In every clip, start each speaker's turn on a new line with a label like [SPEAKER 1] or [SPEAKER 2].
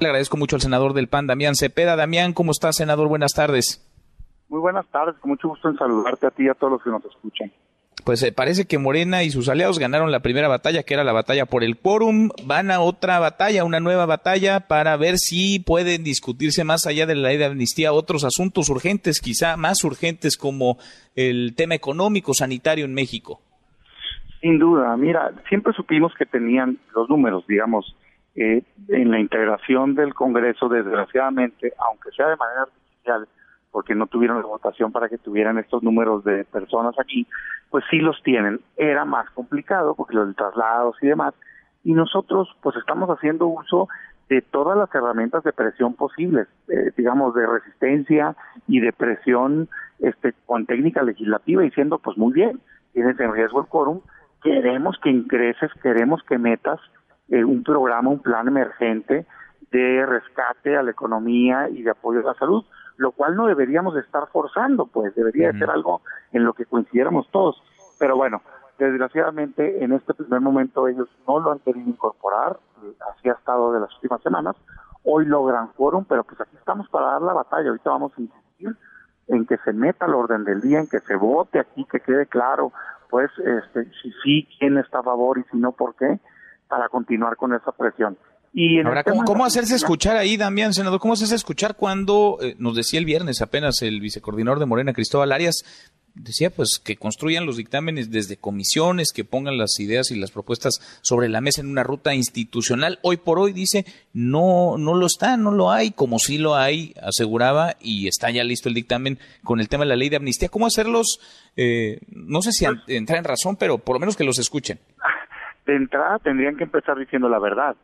[SPEAKER 1] Le agradezco mucho al senador del PAN, Damián Cepeda. Damián, ¿cómo está, senador? Buenas tardes.
[SPEAKER 2] Muy buenas tardes, con mucho gusto en saludarte a ti y a todos los que nos escuchan.
[SPEAKER 1] Pues eh, parece que Morena y sus aliados ganaron la primera batalla, que era la batalla por el quórum. Van a otra batalla, una nueva batalla, para ver si pueden discutirse más allá de la ley de amnistía otros asuntos urgentes, quizá más urgentes como el tema económico, sanitario en México.
[SPEAKER 2] Sin duda, mira, siempre supimos que tenían los números, digamos, eh, en la integración del Congreso, desgraciadamente, aunque sea de manera artificial, porque no tuvieron la votación para que tuvieran estos números de personas aquí, pues sí los tienen. Era más complicado porque los traslados y demás. Y nosotros pues estamos haciendo uso de todas las herramientas de presión posibles, eh, digamos de resistencia y de presión este, con técnica legislativa diciendo pues muy bien, tienes en riesgo el quórum, queremos que ingreses, queremos que metas eh, un programa, un plan emergente de rescate a la economía y de apoyo a la salud lo cual no deberíamos estar forzando, pues debería ser algo en lo que coincidiéramos todos. Pero bueno, desgraciadamente en este primer momento ellos no lo han querido incorporar, eh, así ha estado de las últimas semanas, hoy logran quórum, pero pues aquí estamos para dar la batalla, ahorita vamos a insistir en que se meta al orden del día, en que se vote aquí, que quede claro, pues, este, si sí, quién está a favor y si no, por qué, para continuar con esa presión.
[SPEAKER 1] Ahora, ¿cómo, hacerse escuchar ahí, Damián, senador? ¿Cómo hacerse escuchar cuando, eh, nos decía el viernes apenas el vicecoordinador de Morena, Cristóbal Arias, decía pues que construyan los dictámenes desde comisiones, que pongan las ideas y las propuestas sobre la mesa en una ruta institucional. Hoy por hoy dice, no, no lo está, no lo hay, como sí lo hay, aseguraba, y está ya listo el dictamen con el tema de la ley de amnistía. ¿Cómo hacerlos, eh, no sé si pues entrar en razón, pero por lo menos que los escuchen?
[SPEAKER 2] De entrada tendrían que empezar diciendo la verdad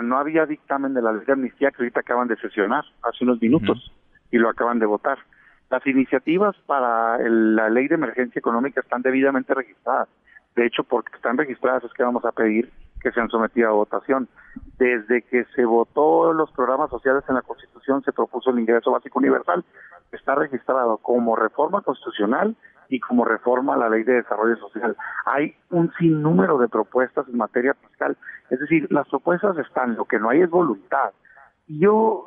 [SPEAKER 2] no había dictamen de la ley de amnistía que ahorita acaban de sesionar hace unos minutos y lo acaban de votar. Las iniciativas para la ley de emergencia económica están debidamente registradas. De hecho, porque están registradas es que vamos a pedir que sean sometidas a votación. Desde que se votó los programas sociales en la Constitución, se propuso el ingreso básico universal. Está registrado como reforma constitucional y como reforma la ley de desarrollo social. Hay un sinnúmero de propuestas en materia fiscal, es decir, las propuestas están, lo que no hay es voluntad. Y yo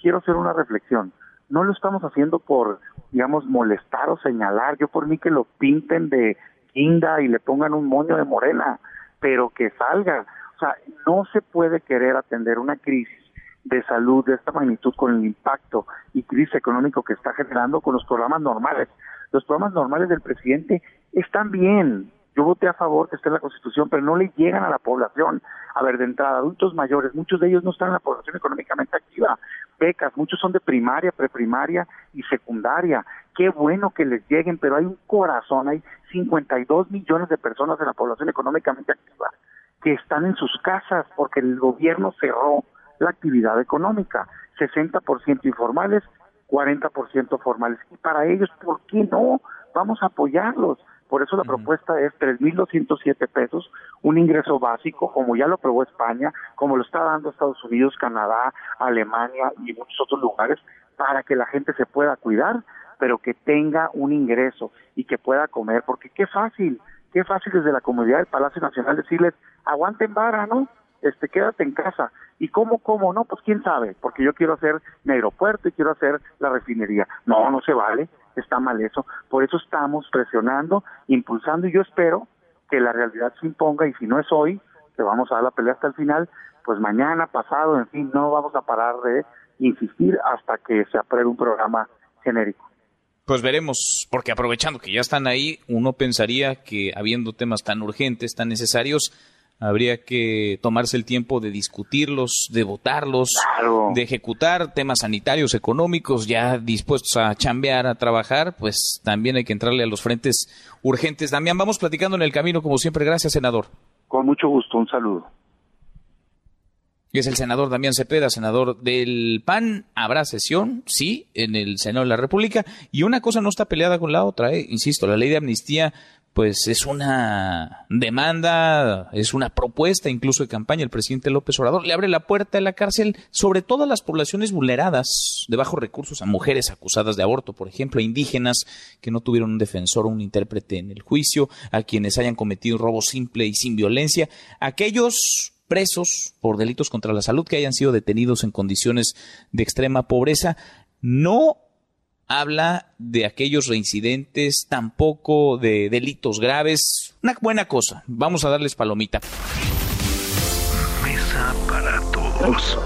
[SPEAKER 2] quiero hacer una reflexión, no lo estamos haciendo por, digamos, molestar o señalar, yo por mí que lo pinten de guinda y le pongan un moño de morena, pero que salga. O sea, no se puede querer atender una crisis de salud de esta magnitud con el impacto y crisis económico que está generando con los programas normales los programas normales del presidente están bien. Yo voté a favor que esté en la Constitución, pero no le llegan a la población. A ver, de entrada, adultos mayores, muchos de ellos no están en la población económicamente activa. Becas, muchos son de primaria, preprimaria y secundaria. Qué bueno que les lleguen, pero hay un corazón, hay 52 millones de personas en la población económicamente activa que están en sus casas porque el gobierno cerró la actividad económica. 60% informales 40% formales. Y para ellos, ¿por qué no? Vamos a apoyarlos. Por eso la propuesta es 3.207 pesos, un ingreso básico, como ya lo aprobó España, como lo está dando Estados Unidos, Canadá, Alemania y muchos otros lugares, para que la gente se pueda cuidar, pero que tenga un ingreso y que pueda comer, porque qué fácil, qué fácil desde la comunidad del Palacio Nacional decirles, aguanten vara, ¿no? este, quédate en casa. ¿Y cómo, cómo? No, pues quién sabe, porque yo quiero hacer mi aeropuerto y quiero hacer la refinería. No, no se vale, está mal eso. Por eso estamos presionando, impulsando y yo espero que la realidad se imponga y si no es hoy, que vamos a dar la pelea hasta el final, pues mañana, pasado, en fin, no vamos a parar de insistir hasta que se apruebe un programa genérico.
[SPEAKER 1] Pues veremos, porque aprovechando que ya están ahí, uno pensaría que habiendo temas tan urgentes, tan necesarios, habría que tomarse el tiempo de discutirlos, de votarlos, de ejecutar temas sanitarios, económicos, ya dispuestos a chambear, a trabajar, pues también hay que entrarle a los frentes urgentes. Damián, vamos platicando en el camino, como siempre. Gracias, senador.
[SPEAKER 2] Con mucho gusto, un saludo.
[SPEAKER 1] Es el senador Damián Cepeda, senador del PAN. Habrá sesión, sí, en el Senado de la República. Y una cosa no está peleada con la otra, ¿eh? insisto, la ley de amnistía pues es una demanda, es una propuesta incluso de campaña. El presidente López Obrador le abre la puerta de la cárcel sobre todas las poblaciones vulneradas de bajos recursos, a mujeres acusadas de aborto, por ejemplo, a indígenas que no tuvieron un defensor o un intérprete en el juicio, a quienes hayan cometido un robo simple y sin violencia, aquellos presos por delitos contra la salud que hayan sido detenidos en condiciones de extrema pobreza. No habla de aquellos reincidentes, tampoco de delitos graves. Una buena cosa. Vamos a darles palomita.
[SPEAKER 3] Mesa para todos.